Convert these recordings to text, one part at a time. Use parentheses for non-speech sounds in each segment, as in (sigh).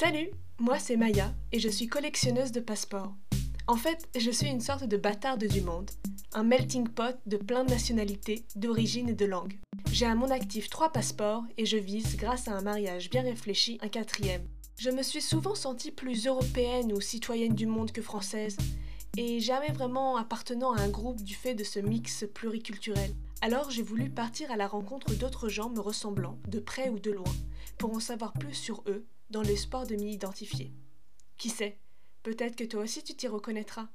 Salut, moi c'est Maya et je suis collectionneuse de passeports. En fait, je suis une sorte de bâtarde du monde, un melting pot de plein de nationalités, d'origines et de langues. J'ai à mon actif trois passeports et je vise, grâce à un mariage bien réfléchi, un quatrième. Je me suis souvent sentie plus européenne ou citoyenne du monde que française, et jamais vraiment appartenant à un groupe du fait de ce mix pluriculturel. Alors j'ai voulu partir à la rencontre d'autres gens me ressemblant, de près ou de loin, pour en savoir plus sur eux dans l'espoir de m'y identifier. Qui sait, peut-être que toi aussi tu t'y reconnaîtras.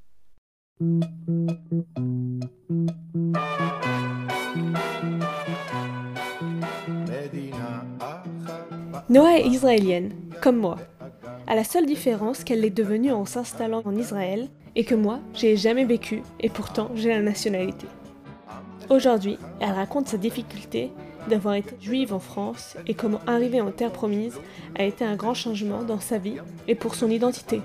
Noah est israélienne, comme moi, à la seule différence qu'elle l'est devenue en s'installant en Israël et que moi, j'ai jamais vécu et pourtant j'ai la nationalité. Aujourd'hui, elle raconte sa difficulté d'avoir été juive en France et comment arriver en terre promise a été un grand changement dans sa vie et pour son identité.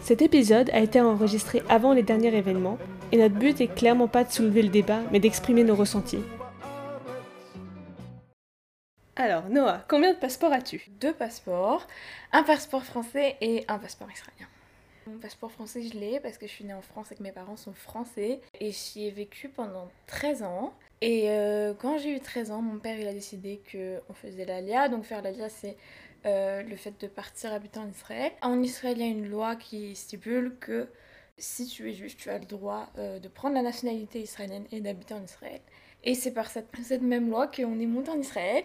Cet épisode a été enregistré avant les derniers événements et notre but est clairement pas de soulever le débat mais d'exprimer nos ressentis. Alors, Noah, combien de passeports as-tu? Deux passeports, un passeport français et un passeport israélien. Mon passeport français, je l'ai parce que je suis née en France et que mes parents sont français. Et j'y ai vécu pendant 13 ans. Et euh, quand j'ai eu 13 ans, mon père il a décidé qu'on faisait l'ALIA. Donc faire l'ALIA, c'est euh, le fait de partir habiter en Israël. En Israël, il y a une loi qui stipule que si tu es juif, tu as le droit euh, de prendre la nationalité israélienne et d'habiter en Israël. Et c'est par cette, cette même loi qu'on est monté en Israël.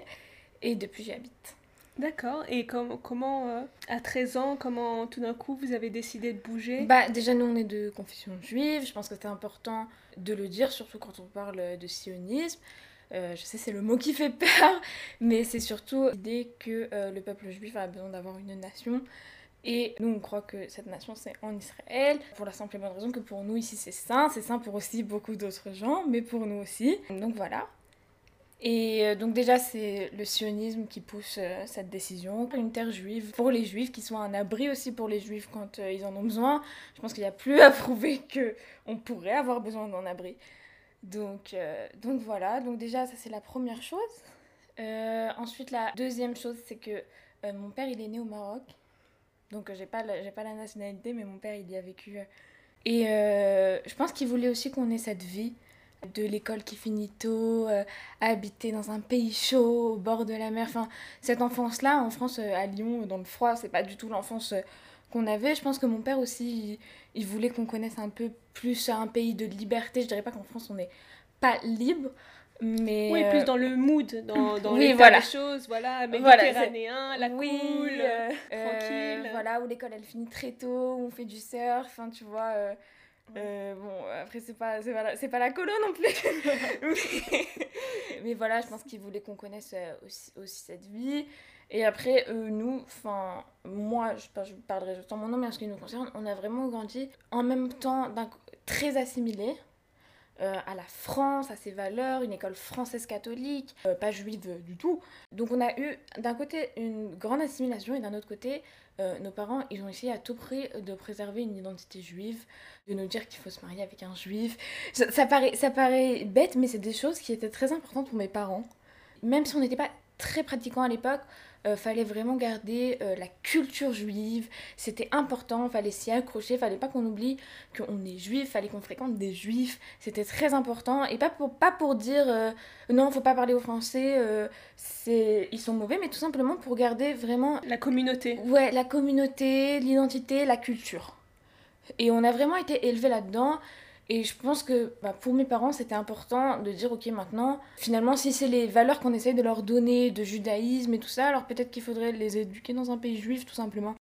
Et depuis, j'y habite. D'accord. Et comment, euh, à 13 ans, comment tout d'un coup vous avez décidé de bouger? Bah déjà nous on est de confession juive. Je pense que c'est important de le dire, surtout quand on parle de sionisme. Euh, je sais c'est le mot qui fait peur, (laughs) mais c'est surtout l'idée que euh, le peuple juif a besoin d'avoir une nation. Et nous, on croit que cette nation, c'est en Israël, pour la simple et bonne raison que pour nous, ici, c'est saint. C'est saint pour aussi beaucoup d'autres gens, mais pour nous aussi. Donc voilà. Et euh, donc déjà, c'est le sionisme qui pousse euh, cette décision. Une terre juive pour les juifs, qui soit un abri aussi pour les juifs quand euh, ils en ont besoin. Je pense qu'il n'y a plus à (laughs) prouver qu'on pourrait avoir besoin d'un abri. Donc, donc voilà, donc déjà, ça c'est la première chose. ensuite, la deuxième chose, c'est que mon père, il est né au Maroc. Donc j'ai pas, pas la nationalité, mais mon père, il y a vécu. Et je pense qu'il voulait aussi qu'on ait cette vie de l'école qui finit tôt, euh, habiter dans un pays chaud, au bord de la mer. Enfin, cette enfance-là, en France, euh, à Lyon, dans le froid, c'est pas du tout l'enfance euh, qu'on avait. Je pense que mon père aussi, il, voulait qu'on connaisse un peu plus un pays de liberté. Je dirais pas qu'en France, on n'est pas libre. Mais oui, plus dans le mood, dans, (laughs) dans oui, voilà. des choses, voilà, méditerranéen, la cool, tranquille. voilà, où l'école elle finit très tôt, où on fait du surf, enfin tu vois, euh, bon, après, c'est pas, c'est pas, la, pas la colo non plus. (laughs) mais, voilà, je pense qu'ils voulaient qu'on connaisse euh, aussi, aussi, cette vie. Et après, euh, nous, enfin, moi, je, je parlerai juste en mon nom, mais en ce qui nous concerne, on a vraiment grandi en même temps très assimilés. À la France, à ses valeurs, une école française catholique, pas juive du tout. Donc on a eu d'un côté une grande assimilation et d'un autre côté euh, nos parents, ils ont essayé à tout prix de préserver une identité juive, de nous dire qu'il faut se marier avec un juif. Ça, paraît, ça paraît bête, mais c'est des choses qui étaient très importantes pour mes parents. Même si on n'était pas très pratiquant à l'époque, euh, fallait vraiment garder euh, la culture juive, c'était important, fallait s'y accrocher, fallait pas qu'on oublie qu'on est juif, fallait qu'on fréquente des juifs, c'était très important, et pas pour, pas pour dire euh, non, faut pas parler aux Français, c'est ils sont mauvais, mais tout simplement pour garder vraiment... La communauté. Ouais, la communauté, l'identité, la culture. Et on a vraiment été élevés là-dedans, et je pense que bah, pour mes parents, c'était important de dire, ok, maintenant, finalement, si c'est les valeurs qu'on essaye de leur donner, de judaïsme et tout ça, alors peut-être qu'il faudrait les éduquer dans un pays juif, tout simplement.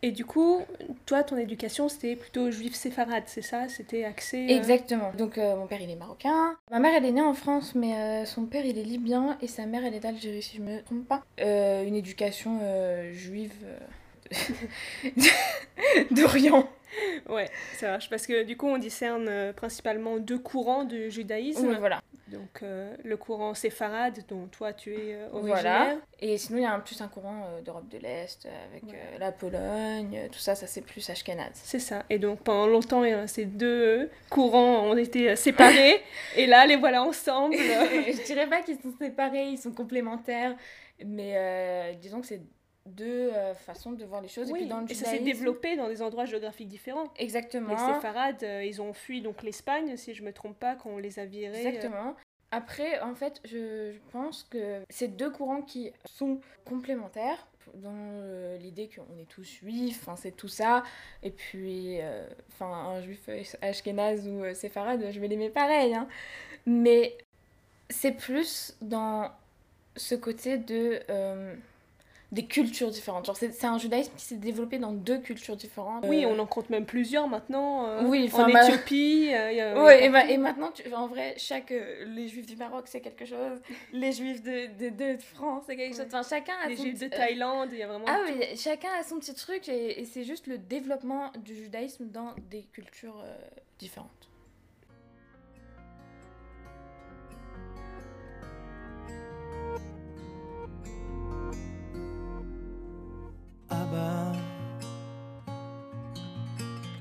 Et du coup, toi, ton éducation, c'était plutôt juif séfarade, c'est ça? C'était axé... Euh, Exactement. Donc, euh, mon père, il est marocain. Ma mère, elle est née en France, mais euh, son père, il est libyen, et sa mère, elle est d'Algérie, si je me trompe pas. une éducation juive (laughs) d'Orient. (laughs) ouais, ça marche. Parce que du coup, on discerne euh, principalement deux courants de judaïsme. voilà. Donc, euh, le courant séfarade, dont toi tu es euh, originaire. Voilà. Et sinon, il y a un plus un courant d'Europe de l'Est, avec la Pologne, tout ça, ça c'est plus ashkenaz. C'est ça. Et donc, pendant longtemps, ces deux courants ont été séparés. (laughs) et là, les voilà ensemble. (laughs) Je dirais pas qu'ils sont séparés, ils sont complémentaires. Mais disons que c'est deux euh, façons de voir les choses. Oui, et puis dans le et ça s'est développé dans des endroits géographiques différents. Exactement. Les séfarades, euh, ils ont fui donc l'Espagne, si je me trompe pas, quand on les a virés. euh, Exactement. Après, en fait, je, je pense que c'est deux courants qui sont complémentaires dans euh, l'idée qu'on est tous juifs, enfin, c'est tout ça. Et puis, enfin, un juif ashkénaze ou séfarade, je vais l'aimer pareil. hein. Mais c'est plus dans ce côté de des cultures différentes. Genre, c'est c'est un judaïsme qui s'est développé dans deux cultures différentes. Oui, Euh, on en compte même plusieurs maintenant. euh, Oui, en ma- Éthiopie. euh, il y a- (laughs) Ouais, il y a et, et maintenant, tu, en vrai, chaque. euh, les juifs du Maroc, c'est quelque chose. Les juifs de, de, de France, c'est quelque chose. Enfin, chacun a les son juifs de euh, Thaïlande, il y a vraiment. Ah tout. oui, chacun a son petit truc et, et c'est juste le développement du judaïsme dans des cultures différentes.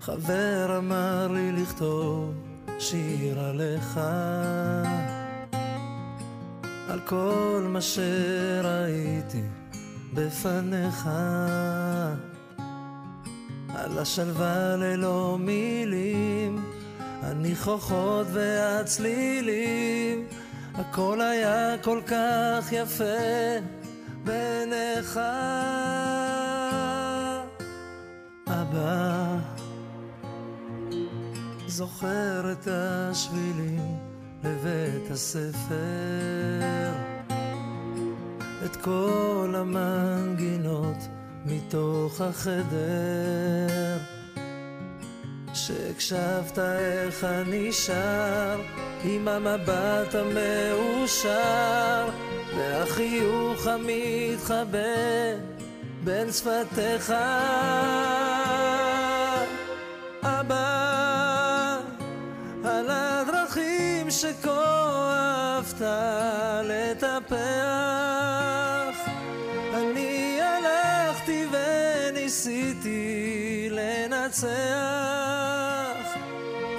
חבר אמר לי לכתוב שיר עליך. על כל מה שראיתי בפניך. על השלווה ללא מילים הניחוחות והצלילים. הכל היה כל כך יפה בעיניך אבא זוכר את השבילים לבית הספר את כל המנגינות מתוך החדר. שהקשבת איך אני שר עם המבט המאושר והחיוך המתחבא בין שפתיך אהבת לטפח. אני הלכתי וניסיתי לנצח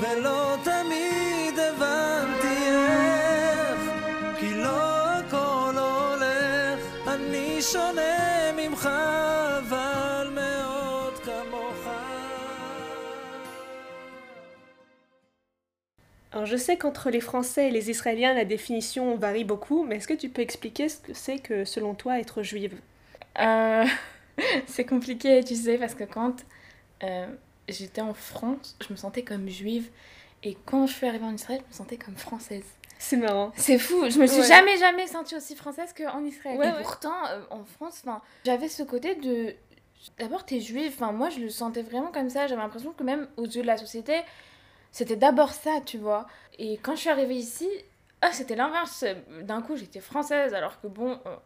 ולא תמיד הבנתי איך כי לא הכל הולך. אני שונה ממך Alors je sais qu'entre les Français et les Israéliens, la définition varie beaucoup, mais est-ce que tu peux expliquer ce que c'est que, selon toi, être juive? Euh, (laughs) c'est compliqué, tu sais, parce que quand euh, j'étais en France, je me sentais comme juive. Et quand je suis arrivée en Israël, je me sentais comme française. C'est marrant. C'est fou, je me suis Ouais. jamais jamais sentie aussi française qu'en Israël. Ouais, et ouais. pourtant, euh, en France, j'avais ce côté de... D'abord, t'es juive, enfin, moi je le sentais vraiment comme ça, j'avais l'impression que même aux yeux de la société, c'était d'abord ça, tu vois. Et quand je suis arrivée ici, ah, c'était l'inverse. D'un coup, j'étais française, alors que bon... euh,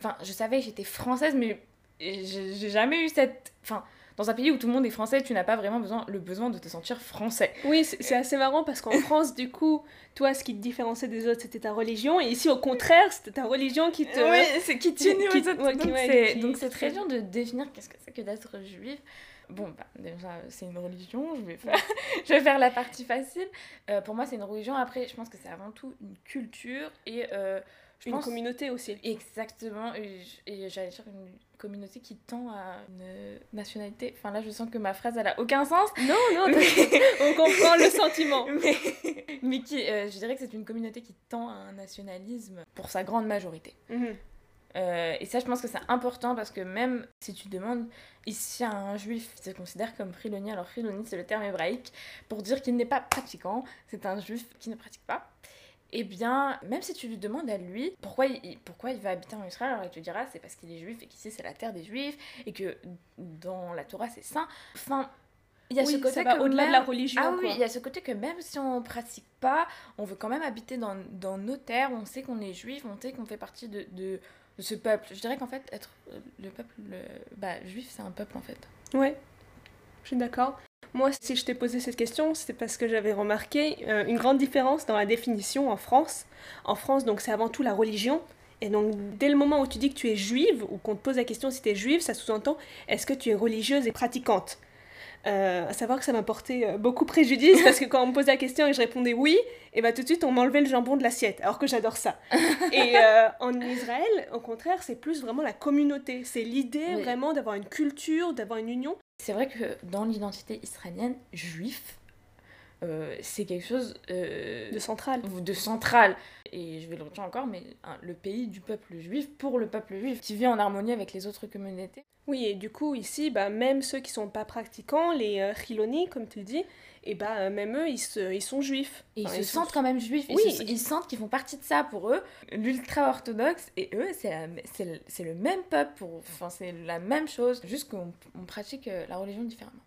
Enfin, je savais que j'étais française, mais j'ai jamais eu cette... Enfin, dans un pays où tout le monde est français, tu n'as pas vraiment besoin, le besoin de te sentir français. Oui, c'est assez marrant parce qu'en (laughs) France, du coup, toi, ce qui te différenciait des autres, c'était ta religion, et ici, au contraire, c'était ta religion qui te... Oui, c'est qui t'unit, qui- ouais, ouais, donc ouais, c'est- très dur de définir qu'est-ce que c'est que d'être juif. Bon, bah, déjà, c'est une religion, je vais faire, (laughs) je vais faire la partie facile. Euh, pour moi, c'est une religion. Après, je pense que c'est avant tout une culture et euh, je Une pense... communauté aussi. Exactement, et, j'allais dire une communauté qui tend à une nationalité. Enfin là, je sens que ma phrase, elle a aucun sens. Non, non, Mais- (laughs) on comprend le sentiment. (laughs) mais, mais qui, euh, je dirais que c'est une communauté qui tend à un nationalisme pour sa grande majorité. Mhm. Euh, et ça, je pense que c'est important parce que même si tu demandes ici à un juif se considère comme chiloni, alors chiloni c'est le terme hébraïque pour dire qu'il n'est pas pratiquant, c'est un juif qui ne pratique pas. Eh bien, même si tu lui demandes à lui pourquoi il, pourquoi il va habiter en Israël, alors il te dira c'est parce qu'il est juif et qu'ici c'est la terre des juifs et que dans la Torah c'est saint. Enfin, il y a Oui, ce côté ça va au-delà de la religion. ah oui, il y a ce côté que même si on pratique pas, on veut quand même habiter dans, dans nos terres, on sait qu'on est juif, on sait qu'on fait partie de, de, ce peuple. Je dirais qu'en fait, être euh, le peuple le- bah, juif, c'est un peuple en fait. Ouais, je suis d'accord. Moi, si je t'ai posé cette question, c'est parce que j'avais remarqué euh, une grande différence dans la définition en France. En France, donc, c'est avant tout la religion. Et donc, dès le moment où tu dis que tu es juive, ou qu'on te pose la question si tu es juive, ça sous-entend est-ce que tu es religieuse et pratiquante? Euh, à savoir que ça m'a porté euh, beaucoup préjudice parce que quand on me posait la question et je répondais oui, et bah tout de suite on m'enlevait le jambon de l'assiette, alors que j'adore ça. (laughs) et euh, en Israël, au contraire, c'est plus vraiment la communauté. C'est l'idée Oui. vraiment d'avoir une culture, d'avoir une union. C'est vrai que dans l'identité israélienne, juif, euh, c'est quelque chose euh, de centrale. de central. Et je vais le redire encore, mais hein, le pays du peuple juif pour le peuple juif, qui vit en harmonie avec les autres communautés. Oui, et du coup, ici, bah, même ceux qui sont pas pratiquants, les euh, chiloni, comme tu dis, et bah, euh, même eux, ils, se- ils sont juifs. Et ils se sont- sentent quand même juifs, ils, Oui. se- ils sentent qu'ils font partie de ça pour eux. L'ultra-orthodoxe, et eux, c'est le, même peuple, pour, enfin, c'est la même chose, juste qu'on on pratique la religion différemment.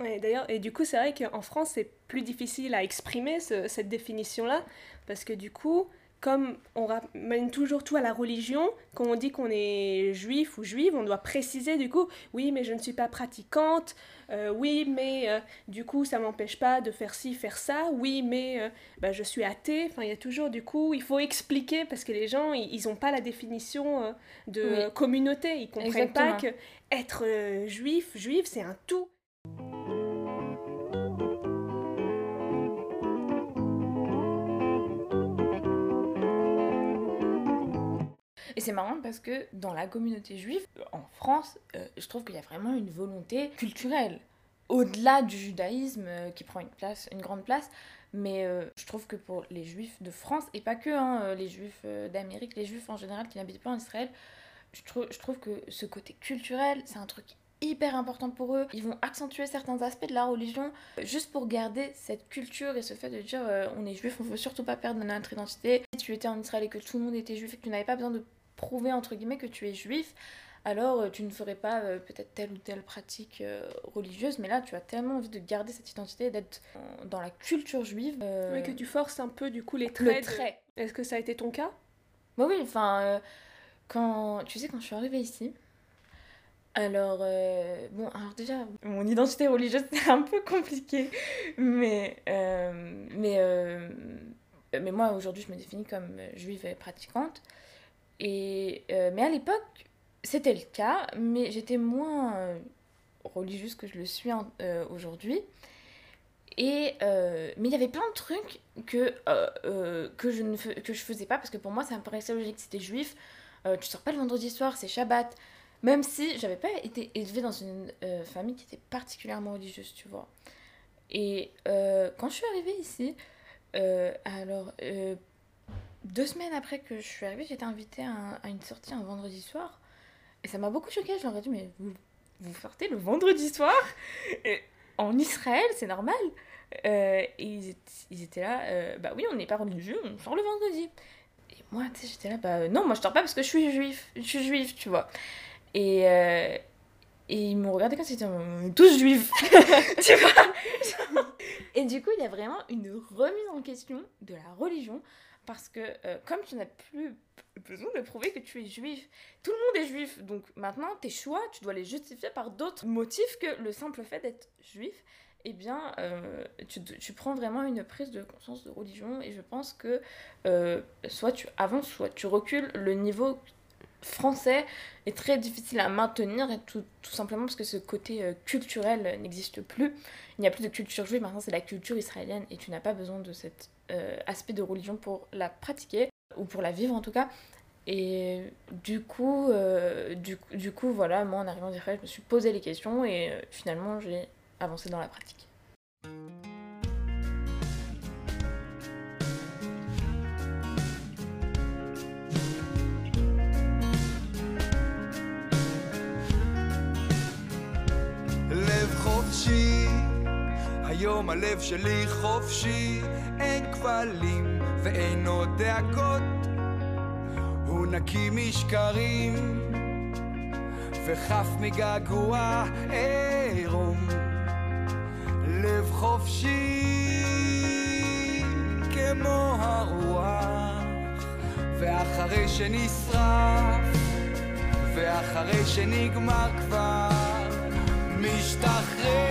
Ouais, d'ailleurs, et du coup, c'est vrai qu'en France, c'est plus difficile à exprimer ce- cette définition-là, parce que du coup, comme on ramène toujours tout à la religion, quand on dit qu'on est juif ou juive, on doit préciser du coup, oui, mais je ne suis pas pratiquante, euh, oui, mais euh, du coup, ça m'empêche pas de faire ci, faire ça, oui, mais euh, bah, je suis athée, enfin, il y a toujours du coup, il faut expliquer, parce que les gens, ils n'ont pas la définition euh, de Oui. communauté, ils comprennent pas que être juif, juive, c'est un tout. C'est marrant parce que dans la communauté juive, en France, euh, je trouve qu'il y a vraiment une volonté culturelle. Au-delà du judaïsme euh, qui prend une place, une grande place, mais euh, je trouve que pour les juifs de France, et pas que hein, les juifs d'Amérique, les juifs en général qui n'habitent pas en Israël, je, trou- je trouve que ce côté culturel, c'est un truc hyper important pour eux. Ils vont accentuer certains aspects de la religion juste pour garder cette culture et ce fait de dire on est juif, on veut surtout pas perdre notre identité. Si tu étais en Israël et que tout le monde était juif et que tu n'avais pas besoin de prouver entre guillemets que tu es juif, alors euh, tu ne ferais pas euh, peut-être telle ou telle pratique euh, religieuse, mais là tu as tellement envie de garder cette identité, d'être dans la culture juive. euh, Oui, que tu forces un peu du coup les le traits. de- trait. Est-ce que ça a été ton cas? Bah oui, enfin, quand tu sais, quand je suis arrivée ici, alors, bon, alors déjà, mon identité religieuse, (laughs) c'est un peu compliqué, mais, mais, mais moi, aujourd'hui, je me définis comme juive et pratiquante, et, euh, mais à l'époque, c'était le cas, mais j'étais moins euh, religieuse que je le suis euh, aujourd'hui. Et, mais il y avait plein de trucs que, que, je ne que je faisais pas parce que pour moi ça me paraissait logique. C'était juif, tu sors pas le vendredi soir, c'est Shabbat. Même si j'avais pas été élevée dans une famille qui était particulièrement religieuse, tu vois. Et quand je suis arrivée ici, alors deux semaines après que je suis arrivée, j'étais invitée à, un- à une sortie un vendredi soir. Et ça m'a beaucoup choquée. Je leur ai dit, mais vous, vous sortez le vendredi soir? En Israël, c'est normal. Euh, et ils étaient, là, euh, bah oui, on n'est pas religieux, on sort le vendredi. Et moi, tu sais, j'étais là, bah non, moi je sors pas parce que je suis juif, je suis juif, tu vois. Et, euh, ils m'ont regardé comme si c'était tous juifs, (laughs) tu vois. Et du coup, il y a vraiment une remise en question de la religion parce que euh, comme tu n'as plus besoin de prouver que tu es juif, tout le monde est juif, donc maintenant tes choix, tu dois les justifier par d'autres motifs que le simple fait d'être juif eh bien, euh, tu, tu prends vraiment une prise de conscience de religion et je pense que euh, soit tu avances, soit tu recules. Le niveau français est très difficile à maintenir tout, tout simplement parce que ce côté culturel n'existe plus. Il n'y a plus de culture juive, maintenant c'est la culture israélienne et tu n'as pas besoin de cet euh, aspect de religion pour la pratiquer ou pour la vivre en tout cas. Et du coup, euh, du, du coup, voilà, moi en arrivant en Israël, je me suis posé les questions et euh, finalement j'ai avancer dans la pratique. לב חופשי, היום הלב שלי חופשי, אין כבלים ואין עוד דאגות, הוא נקי משקרים וחף מגעגוע עירום. לב חופשי כמו הרוח, ואחרי שנשרף, ואחרי שנגמר כבר, משתחרר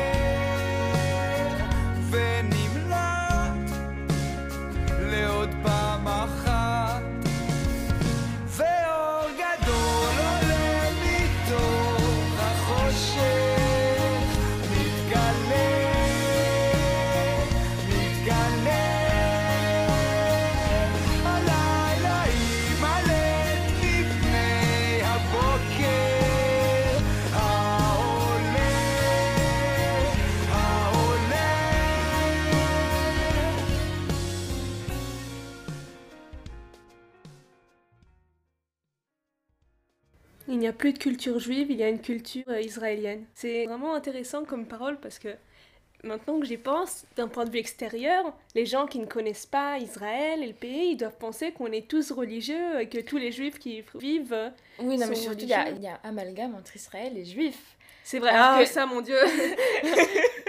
a plus de culture juive, il y a une culture euh, israélienne. C'est vraiment intéressant comme parole parce que maintenant que j'y pense, d'un point de vue extérieur, les gens qui ne connaissent pas Israël et le pays, ils doivent penser qu'on est tous religieux, et que tous les juifs qui y vivent. Oui, non, mais surtout, il y, a- il y a amalgame entre Israël et Juifs. C'est vrai, ah que- ça mon dieu (laughs)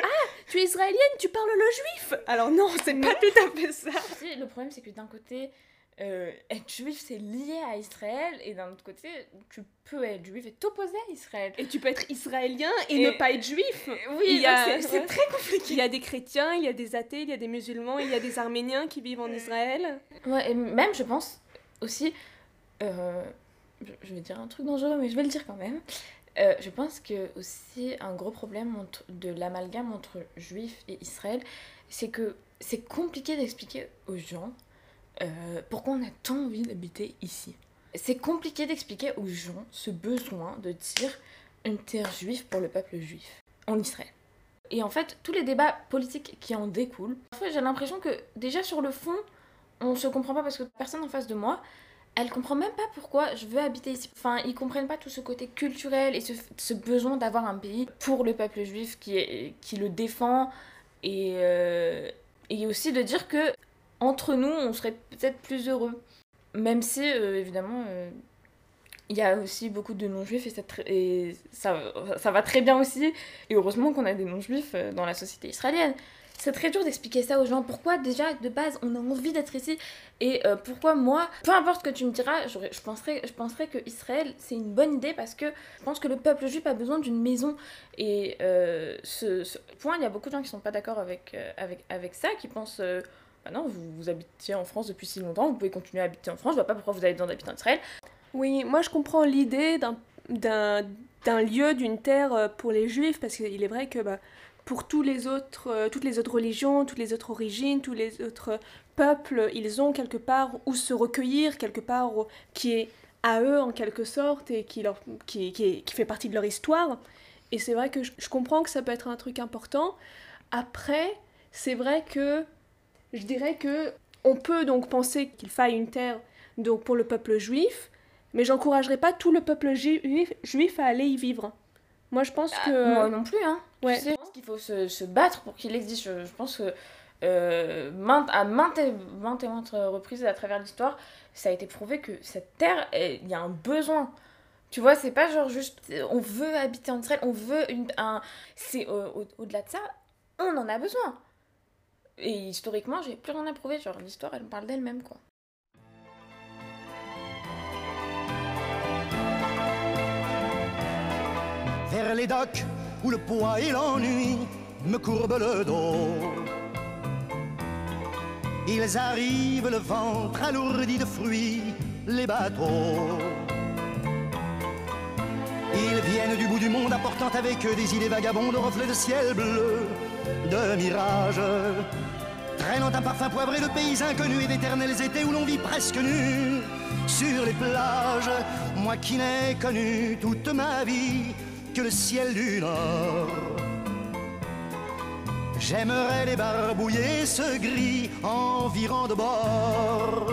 Ah, tu es israélienne, tu parles le juif Alors non, c'est pas tout à fait ça le problème, c'est que d'un côté, euh, être juif, c'est lié à Israël, et d'un autre côté, tu peux être juif et t'opposer à Israël. Et tu peux être israélien et, Et- ne pas être juif Oui, c'est très compliqué. Il y a des chrétiens, il y a des athées, il y a des musulmans, il y a des arméniens qui vivent en Israël. Ouais, et même, je pense aussi, euh, je je vais dire un truc dangereux, mais je vais le dire quand même. Euh, je pense que aussi un gros problème entre- de l'amalgame entre juifs et Israël, c'est que c'est compliqué d'expliquer aux gens euh, pourquoi on a tant envie d'habiter ici? C'est compliqué d'expliquer aux gens ce besoin de dire une terre juive pour le peuple juif en Israël. Et en fait, tous les débats politiques qui en découlent, parfois j'ai l'impression que déjà sur le fond, on se comprend pas parce que personne en face de moi, elle comprend même pas pourquoi je veux habiter ici. Enfin, ils comprennent pas tout ce côté culturel et ce, besoin d'avoir un pays pour le peuple juif qui, le défend euh, et aussi de dire que entre nous, on serait peut-être plus heureux. Même si, euh, évidemment, euh, il y a aussi beaucoup de non-juifs et, ça, ça va très bien aussi. Et heureusement qu'on a des non-juifs euh, dans la société israélienne. C'est très dur d'expliquer ça aux gens. Pourquoi déjà de base on a envie d'être ici et pourquoi moi, peu importe ce que tu me diras, je penserais, je que Israël c'est une bonne idée parce que je pense que le peuple juif a besoin d'une maison. Et ce, point, il y a beaucoup de gens qui sont pas d'accord avec, avec, ça, qui pensent bah non, vous, vous habitiez en France depuis si longtemps, vous pouvez continuer à habiter en France, je vois pas pourquoi vous avez besoin d'habiter en Israël. Oui, moi je comprends l'idée d'un- lieu, d'une terre euh, pour les juifs, parce qu'il est vrai que bah, pour tous les autres, euh, toutes les autres religions, toutes les autres origines, tous les autres peuples, ils ont quelque part où se recueillir, quelque part qui est à eux en quelque sorte et qui, leur, qui, qui, qui fait partie de leur histoire. Et c'est vrai que je comprends que ça peut être un truc important. Après, c'est vrai que je dirais que on peut donc penser qu'il faille une terre donc pour le peuple juif, mais j'encouragerais pas tout le peuple juif, juif à aller y vivre. Moi, je pense que Ah, Moi non plus, hein. ouais. Tu sais, je pense qu'il faut se, se battre pour qu'il existe. Je, je pense que euh, maintes- à maintes et, maintes et maintes reprises à travers l'histoire, ça a été prouvé que cette terre, il y a un besoin. Tu vois, c'est pas genre juste on veut habiter en Israël, on veut une, un. C'est au- au-delà de ça, on en a besoin. Et historiquement, j'ai plus rien à prouver. Genre, l'histoire, elle me parle d'elle-même, quoi. vers les docks où le poids et l'ennui me courbent le dos. Ils arrivent le ventre alourdi de fruits, les bateaux. Ils viennent du bout du monde apportant avec eux des idées vagabondes au reflet de ciel bleu, de mirages. Traînant un parfum poivré de pays inconnus et d'éternels étés où l'on vit presque nu sur les plages. Moi qui n'ai connu toute ma vie que le ciel du Nord. J'aimerais les barbouiller ce gris environ de bord.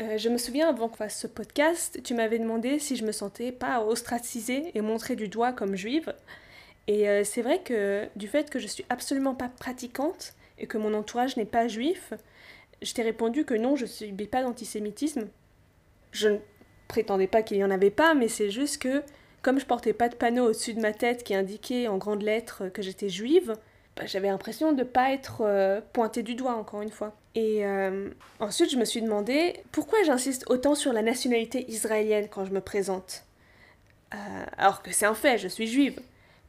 Euh, je me souviens avant qu'on fasse ce podcast, tu m'avais demandé si je me sentais pas ostracisée et montrée du doigt comme juive. Et euh, c'est vrai que du fait que je suis absolument pas pratiquante et que mon entourage n'est pas juif, je t'ai répondu que non, je ne subis pas d'antisémitisme. Je ne prétendais pas qu'il y en avait pas, mais c'est juste que comme je portais pas de panneau au-dessus de ma tête qui indiquait en grandes lettres que j'étais juive, j'avais l'impression de pas être euh, pointée du doigt encore une fois. Et euh, ensuite, je me suis demandé pourquoi j'insiste autant sur la nationalité israélienne quand je me présente. Euh, alors que c'est un fait, je suis juive.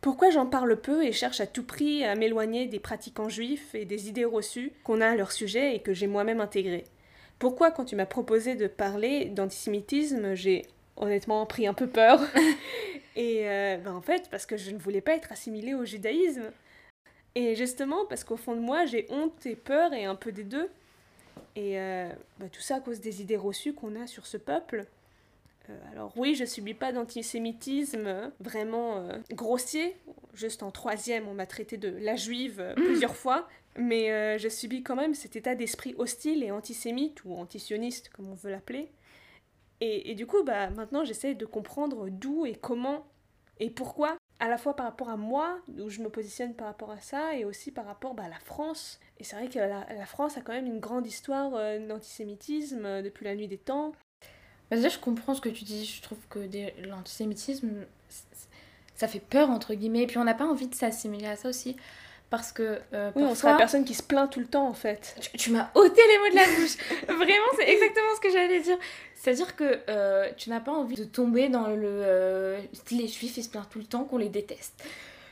Pourquoi j'en parle peu et cherche à tout prix à m'éloigner des pratiquants juifs et des idées reçues qu'on a à leur sujet et que j'ai moi-même intégrées? Pourquoi quand tu m'as proposé de parler d'antisémitisme, j'ai honnêtement pris un peu peur? (laughs) Et euh, ben, en fait, parce que je ne voulais pas être assimilée au judaïsme. Et justement, parce qu'au fond de moi, j'ai honte et peur et un peu des deux. Et euh, bah, tout ça à cause des idées reçues qu'on a sur ce peuple. Euh, alors oui, je subis pas d'antisémitisme euh, vraiment grossier. Juste en troisième, on m'a traité de la juive plusieurs fois. Mais je subis quand même cet état d'esprit hostile et antisémite, ou antisioniste, comme on veut l'appeler. Et, et, du coup, bah, maintenant, j'essaie de comprendre d'où et comment et pourquoi à la fois par rapport à moi, où je me positionne par rapport à ça, et aussi par rapport bah, à la France. Et c'est vrai que la, France a quand même une grande histoire euh, d'antisémitisme euh, depuis la nuit des temps. Bah, déjà, je comprends ce que tu dis. Je trouve que l'antisémitisme, ça fait peur, entre guillemets. Et puis, on n'a pas envie de s'assimiler à ça aussi. Parce que. Euh, oui, on sera la personne qui se plaint tout le temps, en fait. Tu, m'as ôté les mots de la bouche. (laughs) Vraiment, c'est exactement ce que j'allais dire. C'est-à-dire que euh, tu n'as pas envie de tomber dans le. Euh, les juifs, ils se plaignent tout le temps qu'on les déteste.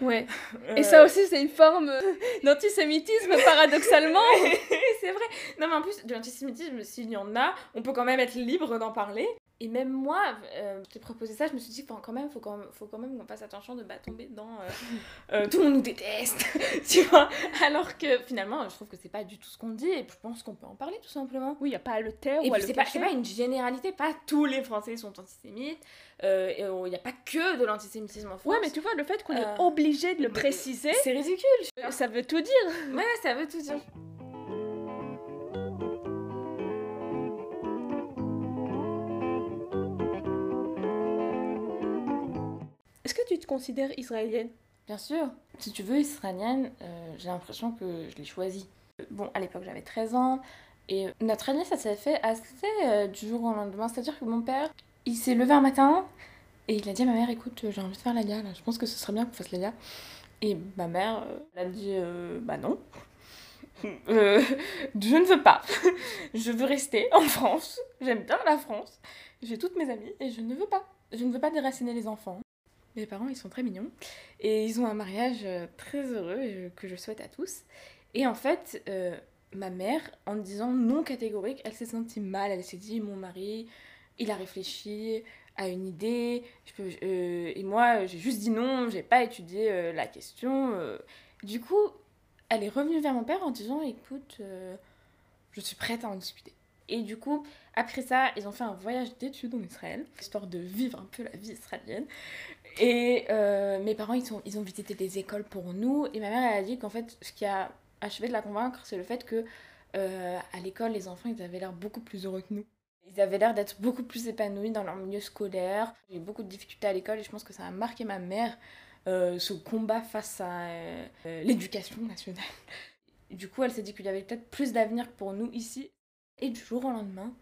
Ouais. (laughs) Et ça aussi, c'est une forme d'antisémitisme, (laughs) paradoxalement. (laughs) c'est vrai. Non, mais en plus, de l'antisémitisme, s'il y en a, on peut quand même être libre d'en parler. Et même moi, euh, je t'ai proposé ça, je me suis dit, quand même, faut quand même, faut quand même qu'on fasse attention de ne pas tomber dans euh, (laughs) euh, tout le monde nous déteste, (laughs) tu vois. Alors que finalement, je trouve que c'est pas du tout ce qu'on dit et je pense qu'on peut en parler tout simplement. Oui, il n'y a pas à le taire et ou à le c'est pas, pas une généralité, pas tous les Français sont antisémites, il n'y a pas que de l'antisémitisme en France. Ouais, mais tu vois, le fait qu'on est obligé de le préciser, c'est ridicule. Ça veut tout dire. Ouais, ça veut tout dire. Te considères israélienne Bien sûr. Si tu veux, israélienne, euh, j'ai l'impression que je l'ai choisie. Bon, à l'époque, j'avais 13 ans. Et notre année, ça s'est fait assez euh, du jour au lendemain. C'est-à-dire que mon père, il s'est levé un matin et il a dit à ma mère Écoute, j'ai envie de faire la là. Je pense que ce serait bien qu'on fasse la Et ma mère, euh, elle a dit Bah non. (laughs) je ne veux pas. (laughs) je veux rester en France. J'aime bien la France. J'ai toutes mes amies et je ne veux pas. Je ne veux pas déraciner les enfants. Mes parents, ils sont très mignons. Et ils ont un mariage euh, très heureux euh, que je souhaite à tous. Et en fait, euh, ma mère, en disant non catégorique, elle s'est sentie mal. Elle s'est dit, mon mari, il a réfléchi à une idée. Et moi, j'ai juste dit non, j'ai pas étudié la question. Du coup, elle est revenue vers mon père en disant, écoute, je suis prête à en discuter. Et du coup, après ça, ils ont fait un voyage d'études en Israël, histoire de vivre un peu la vie israélienne. Et euh, mes parents, ils, ont visité des écoles pour nous. Et ma mère, elle a dit qu'en fait, ce qui a achevé de la convaincre, c'est le fait que euh, à l'école, les enfants, ils avaient l'air beaucoup plus heureux que nous. Ils avaient l'air d'être beaucoup plus épanouis dans leur milieu scolaire. J'ai eu beaucoup de difficultés à l'école et je pense que ça a marqué ma mère, euh, ce combat face à l'éducation nationale. Du coup, elle s'est dit qu'il y avait peut-être plus d'avenir pour nous ici. Et du jour au lendemain,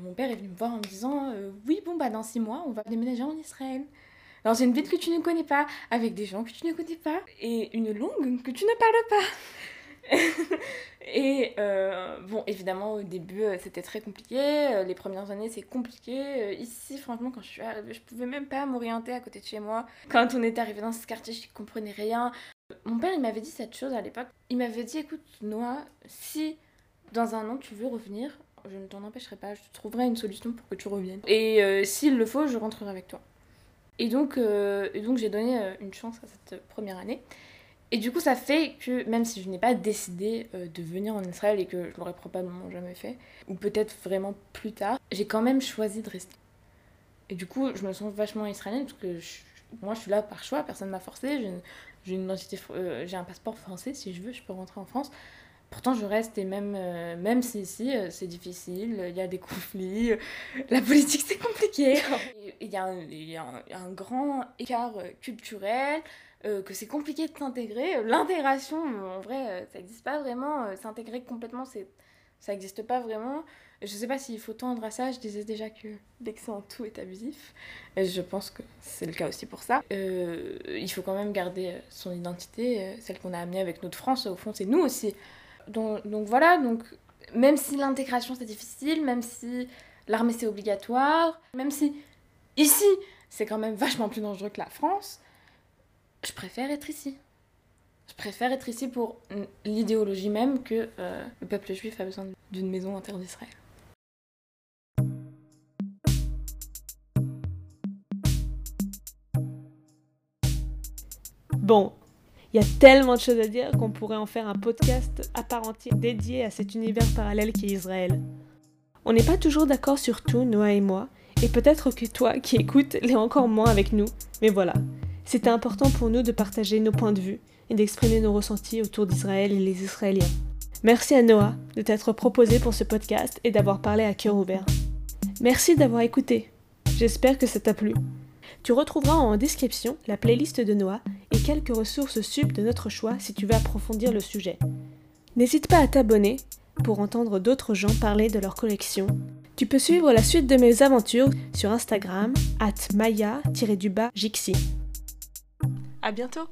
mon père est venu me voir en me disant Oui, bon, bah dans six mois, on va déménager en Israël dans une ville que tu ne connais pas, avec des gens que tu ne connais pas, et une langue que tu ne parles pas. (laughs) et euh, bon, évidemment, au début, euh, c'était très compliqué. Euh, les premières années, c'est compliqué. Ici, franchement, quand je suis arrivée, je pouvais même pas m'orienter à côté de chez moi. Quand on est arrivé dans ce quartier, je comprenais rien. Mon père, il m'avait dit cette chose à l'époque. Il m'avait dit, écoute, Noah, si dans un an tu veux revenir, je ne t'en empêcherai pas, je trouverai une solution pour que tu reviennes. Et s'il le faut, je rentrerai avec toi. Et donc, euh, donc j'ai donné euh, une chance à cette première année. Et du coup, ça fait que même si je n'ai pas décidé euh, de venir en Israël et que je l'aurais probablement jamais fait, ou peut-être vraiment plus tard, j'ai quand même choisi de rester. Et du coup, je me sens vachement israélienne parce que moi, je suis là par choix, personne ne m'a forcé. J'ai une j'ai un passeport français. Si je veux, je peux rentrer en France. Pourtant, je reste et même, euh, même si ici, euh, c'est difficile, il y a des conflits, euh, la politique, c'est compliqué. (laughs) Il y, a un, il y, a un grand écart culturel, que c'est compliqué de s'intégrer. L'intégration, en vrai, ça n'existe pas vraiment. S'intégrer complètement, c'est, ça n'existe pas vraiment. Je sais pas s'il faut tendre à ça, je disais déjà que l'excès en tout est abusif. Et je pense que c'est le cas aussi pour ça. il faut quand même garder son identité, celle qu'on a amenée avec notre France. Au fond, c'est nous aussi donc, voilà, donc même si l'intégration c'est difficile, même si l'armée c'est obligatoire, même si ici c'est quand même vachement plus dangereux que la France, je préfère être ici. Je préfère être ici pour l'idéologie même que euh, le peuple juif a besoin d'une maison en terre d'Israël. Bon, il y a tellement de choses à dire qu'on pourrait en faire un podcast à dédié à cet univers parallèle qui est Israël. On n'est pas toujours d'accord sur tout, Noah et moi, et peut-être que toi qui écoutes l'es encore moins avec nous, mais voilà. C'était important pour nous de partager nos points de vue et d'exprimer nos ressentis autour d'Israël et les Israéliens. Merci à Noah de t'être proposé pour ce podcast et d'avoir parlé à cœur ouvert. Merci d'avoir écouté. J'espère que ça t'a plu. Tu retrouveras en description la playlist de Noah et quelques ressources sub de notre choix si tu veux approfondir le sujet. N'hésite pas à t'abonner pour entendre d'autres gens parler de leur collection. Tu peux suivre la suite de mes aventures sur Instagram, at maya-jixi. À bientôt